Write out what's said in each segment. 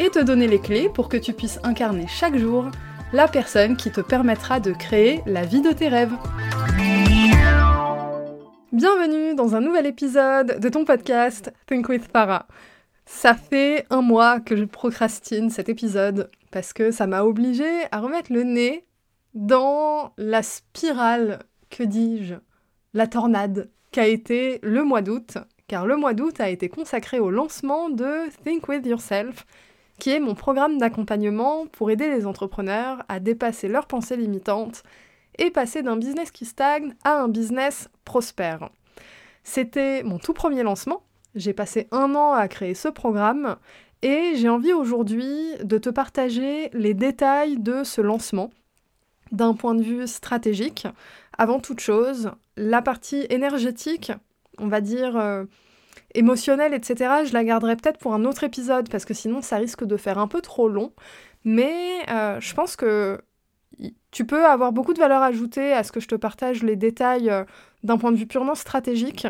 et te donner les clés pour que tu puisses incarner chaque jour la personne qui te permettra de créer la vie de tes rêves. Bienvenue dans un nouvel épisode de ton podcast Think with Para. Ça fait un mois que je procrastine cet épisode parce que ça m'a obligé à remettre le nez dans la spirale, que dis-je, la tornade qu'a été le mois d'août, car le mois d'août a été consacré au lancement de Think with Yourself, qui est mon programme d'accompagnement pour aider les entrepreneurs à dépasser leurs pensées limitantes et passer d'un business qui stagne à un business prospère. C'était mon tout premier lancement. J'ai passé un an à créer ce programme et j'ai envie aujourd'hui de te partager les détails de ce lancement d'un point de vue stratégique. Avant toute chose, la partie énergétique, on va dire euh, émotionnelle, etc., je la garderai peut-être pour un autre épisode, parce que sinon ça risque de faire un peu trop long. Mais euh, je pense que tu peux avoir beaucoup de valeur ajoutée à ce que je te partage les détails euh, d'un point de vue purement stratégique.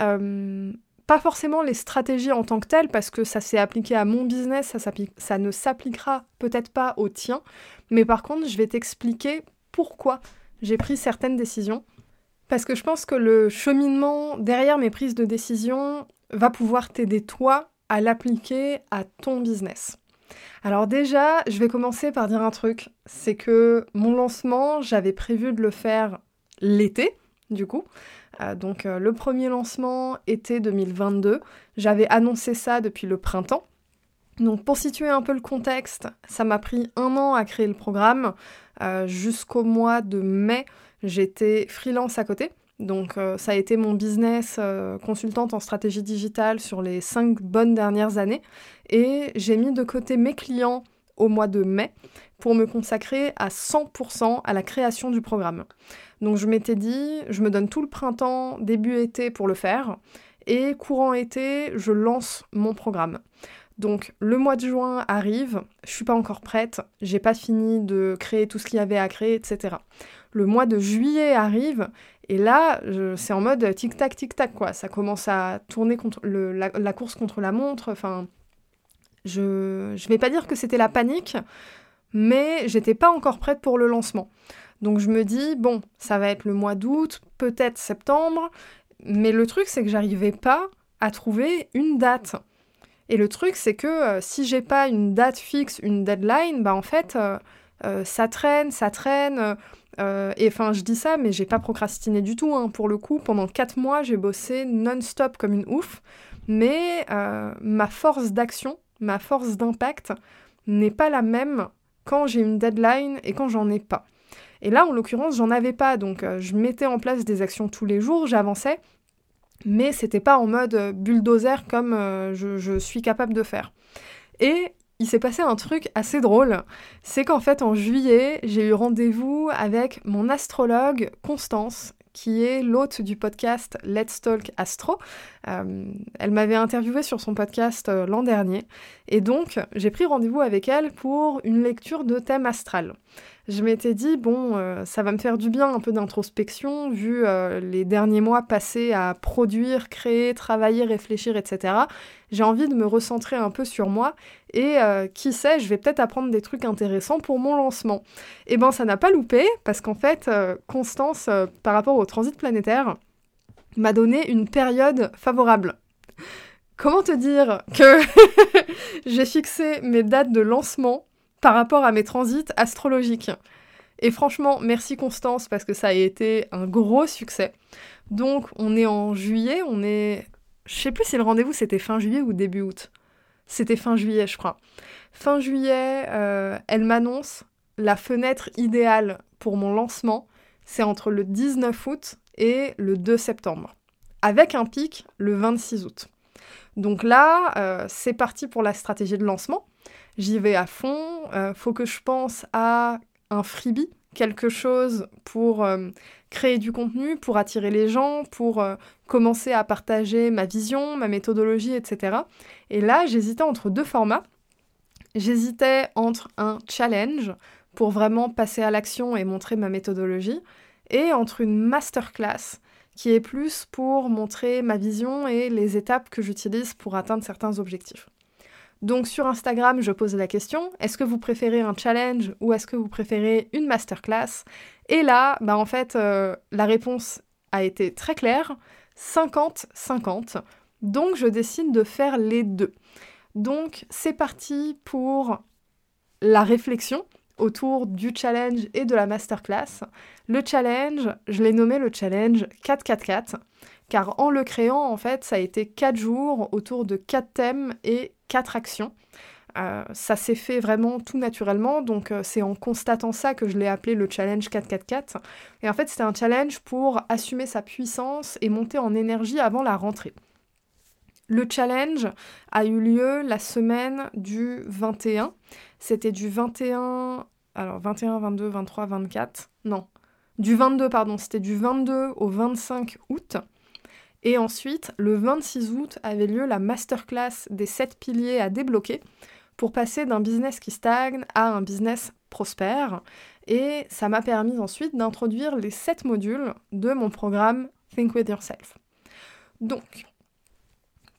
Euh, pas forcément les stratégies en tant que telles, parce que ça s'est appliqué à mon business, ça, ça ne s'appliquera peut-être pas au tien. Mais par contre, je vais t'expliquer pourquoi j'ai pris certaines décisions. Parce que je pense que le cheminement derrière mes prises de décision va pouvoir t'aider toi à l'appliquer à ton business. Alors déjà, je vais commencer par dire un truc, c'est que mon lancement, j'avais prévu de le faire l'été, du coup. Euh, donc euh, le premier lancement, été 2022, j'avais annoncé ça depuis le printemps. Donc pour situer un peu le contexte, ça m'a pris un an à créer le programme. Euh, jusqu'au mois de mai, j'étais freelance à côté. Donc euh, ça a été mon business euh, consultante en stratégie digitale sur les cinq bonnes dernières années. Et j'ai mis de côté mes clients au mois de mai pour me consacrer à 100% à la création du programme. Donc je m'étais dit, je me donne tout le printemps, début été pour le faire. Et courant été, je lance mon programme. Donc le mois de juin arrive, je suis pas encore prête, j'ai pas fini de créer tout ce qu'il y avait à créer, etc. Le mois de juillet arrive et là, c'est en mode tic-tac, tic-tac, quoi. Ça commence à tourner la, course contre la montre. Enfin, je ne vais pas dire que c'était la panique, mais j'étais pas encore prête pour le lancement. Donc je me dis, bon, ça va être le mois d'août, peut-être septembre, mais le truc, c'est que j'arrivais pas à trouver une date. Et le truc, c'est que euh, si j'ai pas une date fixe, une deadline, bah en fait, euh, euh, ça traîne, ça traîne. Euh, et enfin, je dis ça, mais j'ai pas procrastiné du tout. Hein. Pour le coup, pendant 4 mois, j'ai bossé non-stop comme une ouf. Mais ma force d'action, ma force d'impact n'est pas la même quand j'ai une deadline et quand j'en ai pas. Et là, en l'occurrence, j'en avais pas. Donc, je mettais en place des actions tous les jours, j'avançais. Mais c'était pas en mode bulldozer comme je, je suis capable de faire. Et il s'est passé un truc assez drôle. C'est qu'en fait, en juillet, j'ai eu rendez-vous avec mon astrologue Constance, qui est l'hôte du podcast Let's Talk Astro. Euh, elle m'avait interviewé sur son podcast euh, l'an dernier. Et donc, j'ai pris rendez-vous avec elle pour une lecture de thème astral je m'étais dit, bon, euh, ça va me faire du bien un peu d'introspection, vu euh, les derniers mois passés à produire, créer, travailler, réfléchir, etc. J'ai envie de me recentrer un peu sur moi et euh, qui sait, je vais peut-être apprendre des trucs intéressants pour mon lancement. Et eh ben ça n'a pas loupé, parce qu'en fait, Constance, par rapport au transit planétaire, m'a donné une période favorable. Comment te dire que j'ai fixé mes dates de lancement par rapport à mes transits astrologiques. Et franchement, merci Constance parce que ça a été un gros succès. Donc on est en juillet, on est... Je sais plus si le rendez-vous c'était fin juillet ou début août. C'était fin juillet, je crois. Fin juillet, euh, elle m'annonce la fenêtre idéale pour mon lancement, c'est entre le 19 août et le 2 septembre, avec un pic le 26 août. Donc là, euh, c'est parti pour la stratégie de lancement. J'y vais à fond, euh, faut que je pense à un freebie, quelque chose pour euh, créer du contenu, pour attirer les gens, pour euh, commencer à partager ma vision, ma méthodologie, etc. Et là, j'hésitais entre deux formats. J'hésitais entre un challenge pour vraiment passer à l'action et montrer ma méthodologie, et entre une masterclass qui est plus pour montrer ma vision et les étapes que j'utilise pour atteindre certains objectifs. Donc sur Instagram, je pose la question, est-ce que vous préférez un challenge ou est-ce que vous préférez une masterclass? Et là, bah en fait, euh, la réponse a été très claire, 50-50. Donc je décide de faire les deux. Donc c'est parti pour la réflexion autour du challenge et de la masterclass. Le challenge, je l'ai nommé le challenge 444 car en le créant, en fait, ça a été 4 jours autour de 4 thèmes et 4 actions. Euh, ça s'est fait vraiment tout naturellement, donc euh, c'est en constatant ça que je l'ai appelé le challenge 444. Et en fait, c'était un challenge pour assumer sa puissance et monter en énergie avant la rentrée. Le challenge a eu lieu la semaine du 21. C'était du 21, alors 21, 22, 23, 24, non, du 22, pardon, c'était du 22 au 25 août. Et ensuite, le 26 août avait lieu la masterclass des 7 piliers à débloquer pour passer d'un business qui stagne à un business prospère. Et ça m'a permis ensuite d'introduire les 7 modules de mon programme Think With Yourself. Donc,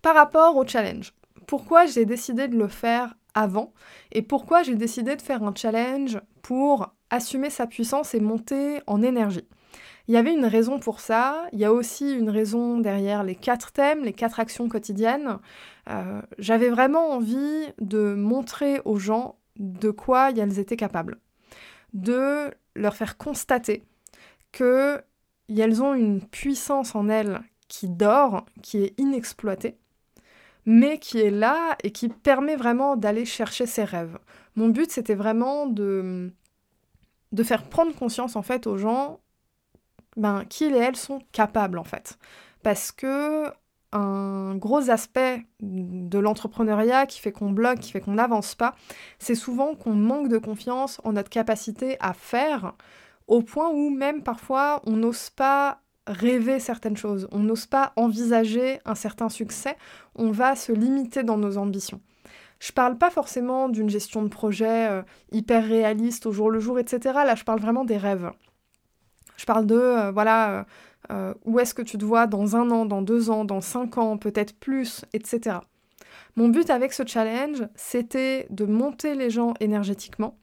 par rapport au challenge, pourquoi j'ai décidé de le faire avant et pourquoi j'ai décidé de faire un challenge pour assumer sa puissance et monter en énergie? Il y avait une raison pour ça, il y a aussi une raison derrière les quatre thèmes, les quatre actions quotidiennes. Euh, j'avais vraiment envie de montrer aux gens de quoi elles étaient capables, de leur faire constater qu'elles ont une puissance en elles qui dort, qui est inexploitée, mais qui est là et qui permet vraiment d'aller chercher ses rêves. Mon but, c'était vraiment de, de faire prendre conscience en fait aux gens ben, qu'ils et elles sont capables en fait. Parce que un gros aspect de l'entrepreneuriat qui fait qu'on bloque, qui fait qu'on n'avance pas, c'est souvent qu'on manque de confiance en notre capacité à faire, au point où même parfois on n'ose pas rêver certaines choses, on n'ose pas envisager un certain succès, on va se limiter dans nos ambitions. Je parle pas forcément d'une gestion de projet euh, hyper réaliste au jour le jour, etc. Là, je parle vraiment des rêves. Je parle de, euh, voilà, euh, euh, où est-ce que tu te vois dans un an, dans deux ans, dans cinq ans, peut-être plus, etc. Mon but avec ce challenge, c'était de monter les gens énergétiquement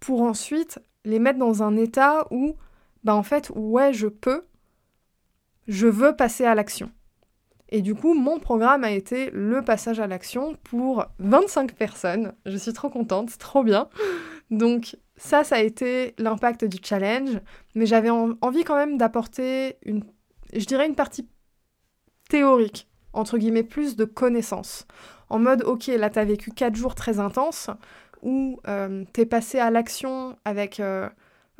pour ensuite les mettre dans un état où, bah en fait, ouais, je peux, je veux passer à l'action. Et du coup, mon programme a été le passage à l'action pour 25 personnes. Je suis trop contente, trop bien. Donc ça, ça a été l'impact du challenge, mais j'avais envie quand même d'apporter une, je dirais une partie théorique, entre guillemets, plus de connaissances. En mode, ok, là, t'as vécu 4 jours très intenses, où euh, t'es passé à l'action avec euh,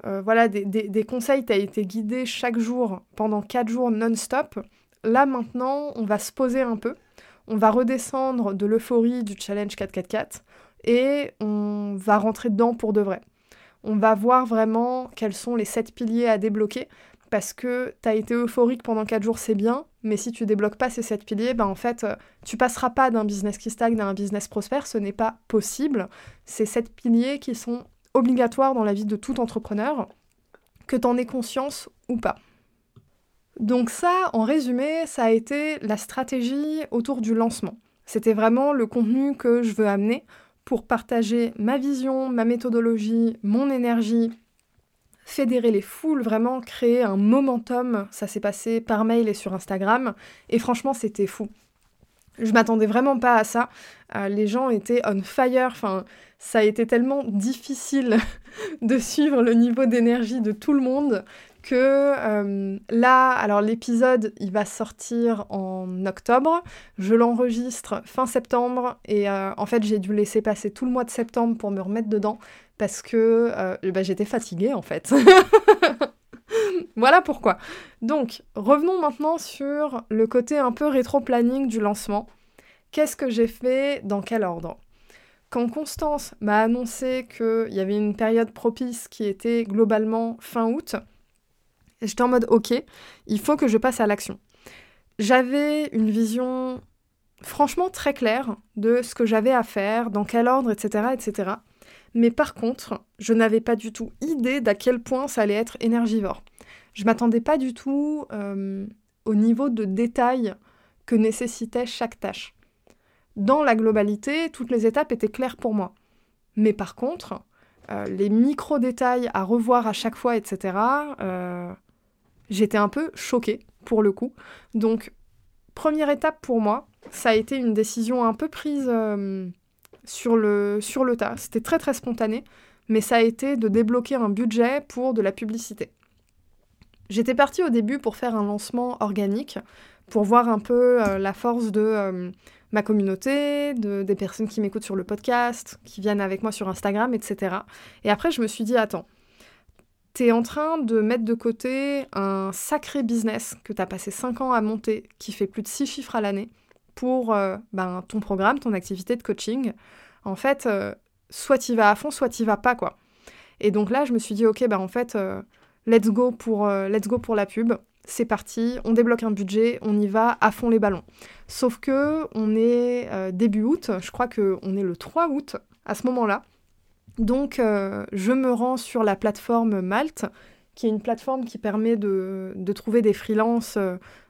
euh, voilà, des, des, des conseils, t'as été guidé chaque jour pendant 4 jours non-stop. Là, maintenant, on va se poser un peu, on va redescendre de l'euphorie du challenge 444 et on va rentrer dedans pour de vrai. On va voir vraiment quels sont les sept piliers à débloquer parce que tu as été euphorique pendant 4 jours, c'est bien, mais si tu débloques pas ces sept piliers, ben en fait, euh, tu passeras pas d'un business qui stagne à un business prospère, ce n'est pas possible. Ces sept piliers qui sont obligatoires dans la vie de tout entrepreneur, que tu en aies conscience ou pas. Donc ça, en résumé, ça a été la stratégie autour du lancement. C'était vraiment le contenu que je veux amener pour partager ma vision, ma méthodologie, mon énergie, fédérer les foules, vraiment créer un momentum. Ça s'est passé par mail et sur Instagram. Et franchement, c'était fou. Je m'attendais vraiment pas à ça. Euh, les gens étaient on fire. Enfin, ça a été tellement difficile de suivre le niveau d'énergie de tout le monde que euh, là, alors l'épisode, il va sortir en octobre. Je l'enregistre fin septembre et euh, en fait, j'ai dû laisser passer tout le mois de septembre pour me remettre dedans parce que euh, bah, j'étais fatiguée en fait. voilà pourquoi. Donc, revenons maintenant sur le côté un peu rétro-planning du lancement. Qu'est-ce que j'ai fait Dans quel ordre? Quand Constance m'a annoncé qu'il y avait une période propice qui était globalement fin août, j'étais en mode ok, il faut que je passe à l'action. J'avais une vision franchement très claire de ce que j'avais à faire, dans quel ordre, etc., etc. Mais par contre, je n'avais pas du tout idée d'à quel point ça allait être énergivore. Je m'attendais pas du tout euh, au niveau de détail que nécessitait chaque tâche. Dans la globalité, toutes les étapes étaient claires pour moi. Mais par contre, euh, les micro-détails à revoir à chaque fois, etc., j'étais un peu choquée pour le coup. Donc, première étape pour moi, ça a été une décision un peu prise euh, sur, le, sur le tas. C'était très très spontané, mais ça a été de débloquer un budget pour de la publicité. J'étais partie au début pour faire un lancement organique, pour voir un peu euh, la force de euh, ma communauté, de, des personnes qui m'écoutent sur le podcast, qui viennent avec moi sur Instagram, etc. Et après, je me suis dit, attends, en train de mettre de côté un sacré business que t'as passé 5 ans à monter, qui fait plus de 6 chiffres à l'année, pour euh, ben, ton programme, ton activité de coaching. En fait, soit t'y vas à fond, soit t'y vas pas, quoi. Et donc là, je me suis dit, ok, ben en fait, let's go pour, let's go pour la pub c'est parti, on débloque un budget, on y va à fond les ballons. Sauf que on est euh, début août, je crois qu'on est le 3 août à ce moment-là. Donc euh, je me rends sur la plateforme Malte, qui est une plateforme qui permet de, trouver des freelances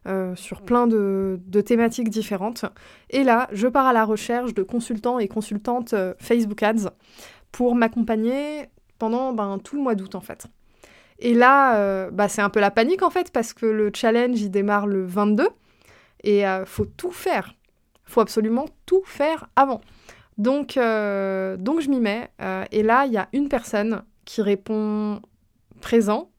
euh, sur plein de, thématiques différentes. Et là, je pars à la recherche de consultants et consultantes Facebook Ads pour m'accompagner pendant ben, tout le mois d'août en fait. Et là, euh, bah, c'est un peu la panique en fait, parce que le challenge, il démarre le 22, et euh, faut tout faire. faut absolument tout faire avant. Donc, euh, donc je m'y mets, et là, il y a une personne qui répond présent,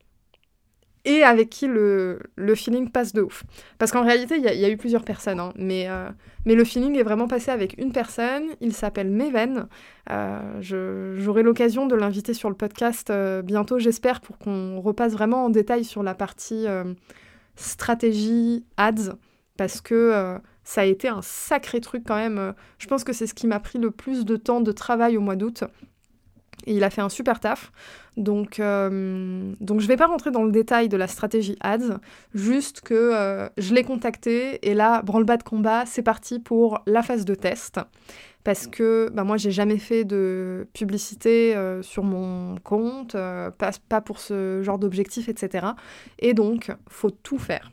et avec qui le, feeling passe de ouf. Parce qu'en réalité, il y, a eu plusieurs personnes, hein, mais, euh, mais le feeling est vraiment passé avec une personne. Il s'appelle Meven. Euh, J'aurai l'occasion de l'inviter sur le podcast euh, bientôt, j'espère, pour qu'on repasse vraiment en détail sur la partie euh, stratégie ads, parce que ça a été un sacré truc quand même. Je pense que c'est ce qui m'a pris le plus de temps de travail au mois d'août. Il a fait un super taf. Donc, euh, donc je ne vais pas rentrer dans le détail de la stratégie ads, juste que euh, je l'ai contacté et là, branle-bas de combat, c'est parti pour la phase de test. Parce que bah, moi, j'ai jamais fait de publicité euh, sur mon compte, pas, pas, pour ce genre d'objectif, etc. Et donc, faut tout faire.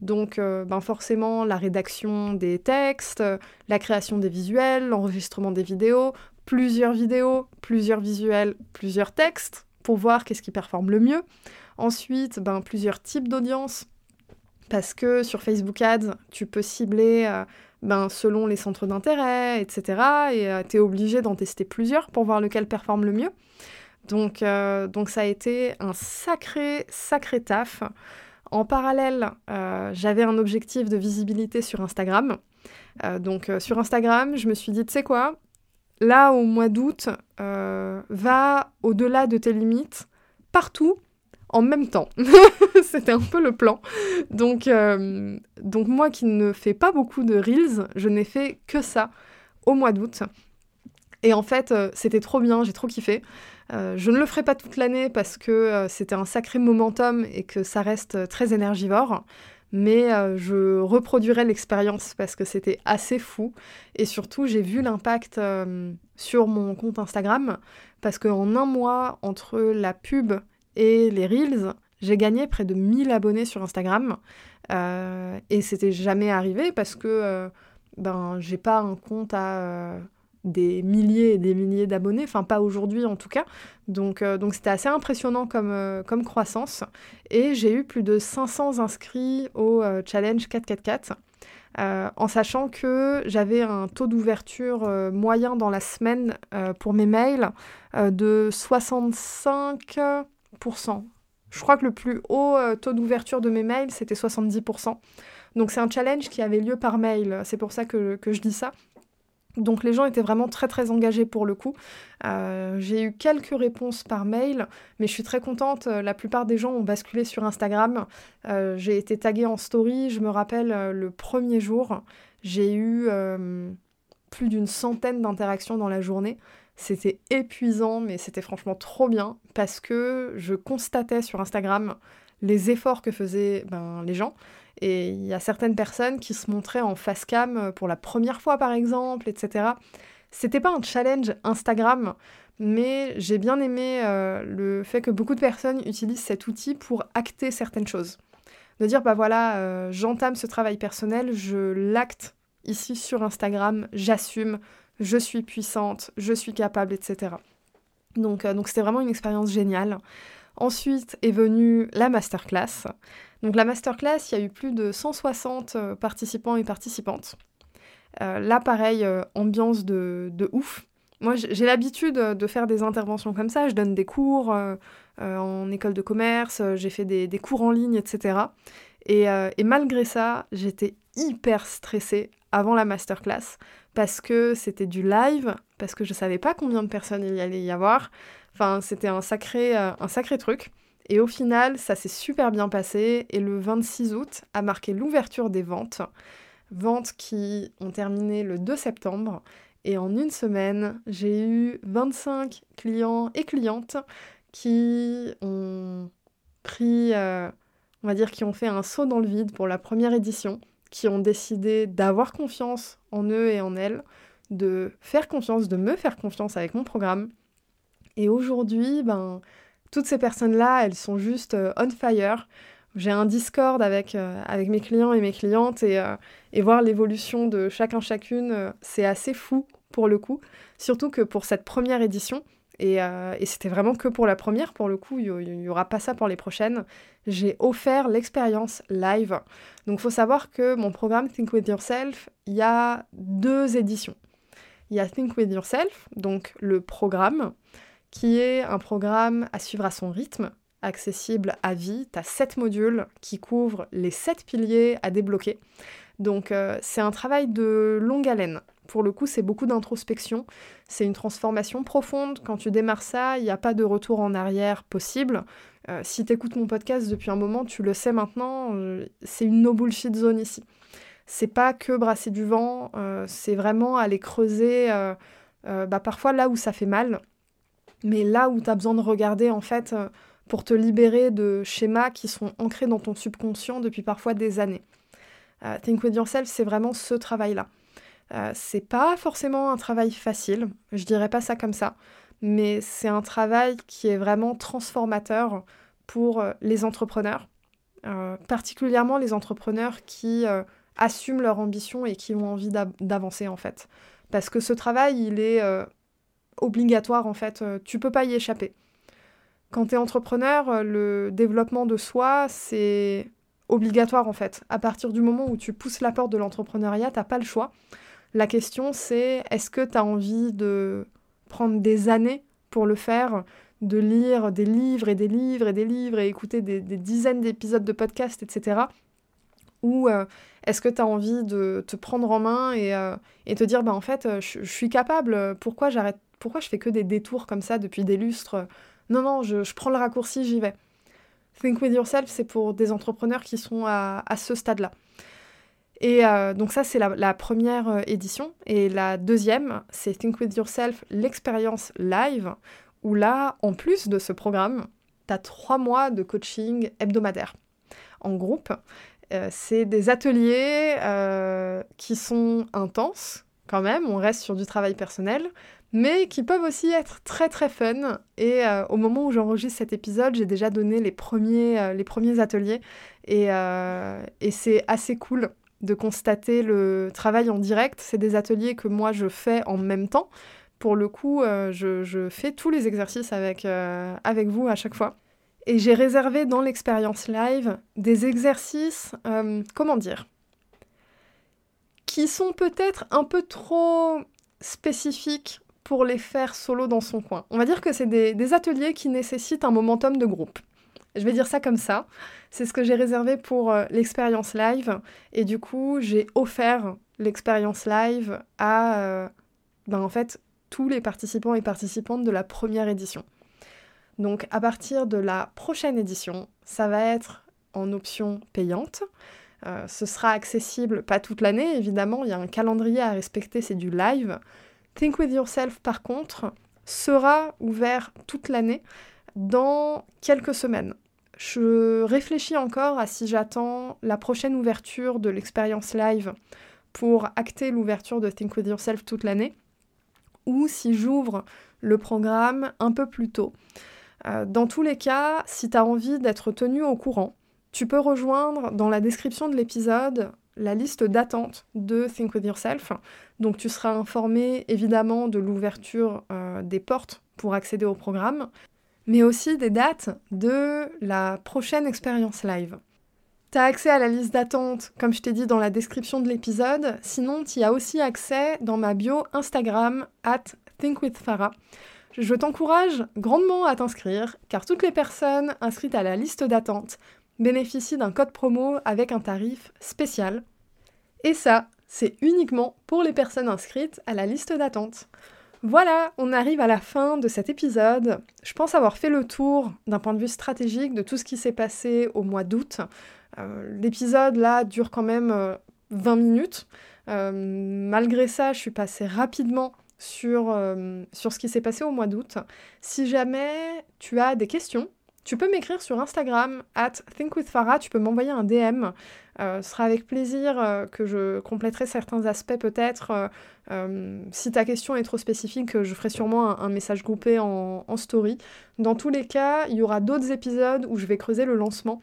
Donc ben forcément la rédaction des textes, la création des visuels, l'enregistrement des vidéos, plusieurs vidéos, plusieurs visuels, plusieurs textes pour voir qu'est-ce qui performe le mieux. Ensuite, ben, plusieurs types d'audience parce que sur Facebook Ads, tu peux cibler euh, ben, selon les centres d'intérêt, etc. Et euh, tu es obligé d'en tester plusieurs pour voir lequel performe le mieux. Euh, donc ça a été un sacré, sacré taf. En parallèle, j'avais un objectif de visibilité sur Instagram. donc sur Instagram, je me suis dit, tu sais quoi, là, au mois d'août, euh, va au-delà de tes limites, partout, en même temps. C'était un peu le plan. Donc, euh, donc moi qui ne fais pas beaucoup de reels, je n'ai fait que ça au mois d'août. Et en fait, euh, c'était trop bien, j'ai trop kiffé. Je ne le ferai pas toute l'année parce que c'était un sacré momentum et que ça reste très énergivore mais euh, je reproduirai l'expérience parce que c'était assez fou. Et surtout, j'ai vu l'impact euh, sur mon compte Instagram parce qu'en un mois, entre la pub et les Reels, j'ai gagné près de 1000 abonnés sur Instagram. Euh, et c'était jamais arrivé parce que ben, j'ai pas un compte à des milliers et des milliers d'abonnés, enfin pas aujourd'hui en tout cas. Donc euh, donc c'était assez impressionnant comme, euh, comme croissance. Et j'ai eu plus de 500 inscrits au euh, challenge 444. en sachant que j'avais un taux d'ouverture moyen dans la semaine pour mes mails de 65%. Je crois que le plus haut taux d'ouverture de mes mails, c'était 70%. Donc c'est un challenge qui avait lieu par mail. C'est pour ça que, que je dis ça. Donc les gens étaient vraiment très très engagés pour le coup. Euh, j'ai eu quelques réponses par mail, mais je suis très contente. La plupart des gens ont basculé sur Instagram. Euh, j'ai été taguée en story. Je me rappelle euh, le premier jour, j'ai eu plus d'une centaine d'interactions dans la journée. C'était épuisant, mais c'était franchement trop bien parce que je constatais sur Instagram les efforts que faisaient ben, les gens. Et il y a certaines personnes qui se montraient en face cam pour la première fois, par exemple, etc. C'était pas un challenge Instagram, mais j'ai bien aimé euh, le fait que beaucoup de personnes utilisent cet outil pour acter certaines choses. De dire, bah voilà, euh, j'entame ce travail personnel, je l'acte ici sur Instagram, j'assume, je suis puissante, je suis capable, etc. Donc euh, donc c'était vraiment une expérience géniale. Ensuite est venue la masterclass. Donc la masterclass, il y a eu plus de 160 participants et participantes. là, pareil, ambiance de, ouf. Moi, j'ai l'habitude euh, de faire des interventions comme ça. Je donne des cours euh, euh, en école de commerce, j'ai fait des, cours en ligne, etc. Et, malgré ça, j'étais hyper stressée avant la masterclass parce que c'était du live, parce que je savais pas combien de personnes il y allait y avoir. Enfin, c'était un sacré, un sacré truc. Et au final, ça s'est super bien passé. Et le 26 août a marqué l'ouverture des ventes. Ventes qui ont terminé le 2 septembre. Et en une semaine, j'ai eu 25 clients et clientes qui ont pris, euh, on va dire, qui ont fait un saut dans le vide pour la première édition, qui ont décidé d'avoir confiance en eux et en elles, de faire confiance, de me faire confiance avec mon programme. Et aujourd'hui, ben, toutes ces personnes-là, elles sont juste euh, on fire. J'ai un Discord avec, euh, avec mes clients et mes clientes et, et voir l'évolution de chacun chacune, c'est assez fou pour le coup. Surtout que pour cette première édition, et, euh, c'était vraiment que pour la première, pour le coup, il n'y aura pas ça pour les prochaines. J'ai offert l'expérience live. Donc il faut savoir que mon programme Think With Yourself, il y a deux éditions. Il y a Think With Yourself, donc le programme, qui est un programme à suivre à son rythme, accessible à vie. Tu as sept modules qui couvrent les sept piliers à débloquer. Donc euh, c'est un travail de longue haleine. Pour le coup, c'est beaucoup d'introspection. C'est une transformation profonde. Quand tu démarres ça, il n'y a pas de retour en arrière possible. Euh, si tu écoutes mon podcast depuis un moment, tu le sais maintenant, euh, c'est une no bullshit zone ici. C'est pas que brasser du vent, c'est vraiment aller creuser bah, parfois là où ça fait mal, mais là où tu as besoin de regarder en fait pour te libérer de schémas qui sont ancrés dans ton subconscient depuis parfois des années. Think with yourself, c'est vraiment ce travail-là. Euh, c'est pas forcément un travail facile, je dirais pas ça comme ça, mais c'est un travail qui est vraiment transformateur pour euh, les entrepreneurs, euh, particulièrement les entrepreneurs qui assument leur ambition et qui ont envie d'avancer en fait. Parce que ce travail, il est obligatoire en fait, tu peux pas y échapper. Quand tu es entrepreneur, le développement de soi, c'est obligatoire en fait. À partir du moment où tu pousses la porte de l'entrepreneuriat, t'as pas le choix. La question, c'est est-ce que tu as envie de prendre des années pour le faire, de lire des livres et des livres et des livres et écouter des, dizaines d'épisodes de podcasts, etc. Ou euh, est-ce que tu as envie de te prendre en main et, euh, te dire, bah, en fait, euh, je, suis capable, pourquoi j'arrête, pourquoi je fais que des détours comme ça depuis des lustres? Non, non, je, prends le raccourci, j'y vais. Think with yourself, c'est pour des entrepreneurs qui sont à ce stade-là. Et euh, donc ça, c'est la, première euh, édition. Et la deuxième, c'est Think With Yourself, l'expérience live, où là, en plus de ce programme, tu as trois mois de coaching hebdomadaire en groupe. Euh, c'est des ateliers qui sont intenses quand même, on reste sur du travail personnel, mais qui peuvent aussi être très très fun. Et au moment où j'enregistre cet épisode, j'ai déjà donné les premiers, les premiers ateliers et, et c'est assez cool de constater le travail en direct. C'est des ateliers que moi je fais en même temps. Pour le coup, euh, je, fais tous les exercices avec, euh, avec vous à chaque fois. Et j'ai réservé dans l'expérience live des exercices, euh, comment dire, qui sont peut-être un peu trop spécifiques pour les faire solo dans son coin. On va dire que c'est des ateliers qui nécessitent un momentum de groupe. Je vais dire ça comme ça. C'est ce que j'ai réservé pour euh, l'expérience live. Et du coup, j'ai offert l'expérience live à euh, ben, en fait tous les participants et participantes de la première édition. Donc à partir de la prochaine édition, ça va être en option payante. ce sera accessible pas toute l'année, évidemment, il y a un calendrier à respecter, c'est du live. Think with Yourself, par contre, sera ouvert toute l'année dans quelques semaines. Je réfléchis encore à si j'attends la prochaine ouverture de l'expérience live pour acter l'ouverture de Think With Yourself toute l'année, ou si j'ouvre le programme un peu plus tôt. Euh, dans tous les cas, si tu as envie d'être tenu au courant, tu peux rejoindre dans la description de l'épisode la liste d'attente de Think With Yourself. Donc tu seras informé évidemment de l'ouverture euh, des portes pour accéder au programme, mais aussi des dates de la prochaine expérience live. Tu as accès à la liste d'attente, comme je t'ai dit dans la description de l'épisode, sinon tu y as aussi accès dans ma bio Instagram at thinkwithfarah. Je t'encourage grandement à t'inscrire, car toutes les personnes inscrites à la liste d'attente bénéficient d'un code promo avec un tarif spécial. Et ça, c'est uniquement pour les personnes inscrites à la liste d'attente. Voilà, on arrive à la fin de cet épisode. Je pense avoir fait le tour d'un point de vue stratégique de tout ce qui s'est passé au mois d'août. Euh, l'épisode là dure quand même 20 euh, minutes. Euh, malgré ça, je suis passée rapidement sur ce qui s'est passé au mois d'août. Si jamais tu as des questions, tu peux m'écrire sur Instagram, at thinkwithfarah, tu peux m'envoyer un DM. ce sera avec plaisir que je compléterai certains aspects peut-être. si ta question est trop spécifique, je ferai sûrement un, message groupé en, en, story. Dans tous les cas, il y aura d'autres épisodes où je vais creuser le lancement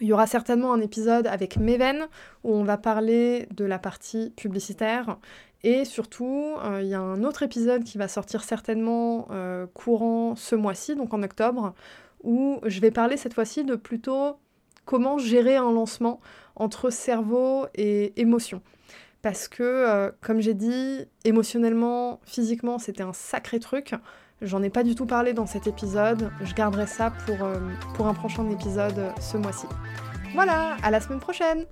il y aura certainement un épisode avec Meven où on va parler de la partie publicitaire. Et surtout, euh, il y a un autre épisode qui va sortir certainement euh, courant ce mois-ci, donc en octobre, où je vais parler cette fois-ci de plutôt comment gérer un lancement entre cerveau et émotion. Parce que, euh, comme j'ai dit, émotionnellement, physiquement, c'était un sacré truc. J'en ai pas du tout parlé dans cet épisode, je garderai ça pour, euh, pour un prochain épisode ce mois-ci. Voilà, à la semaine prochaine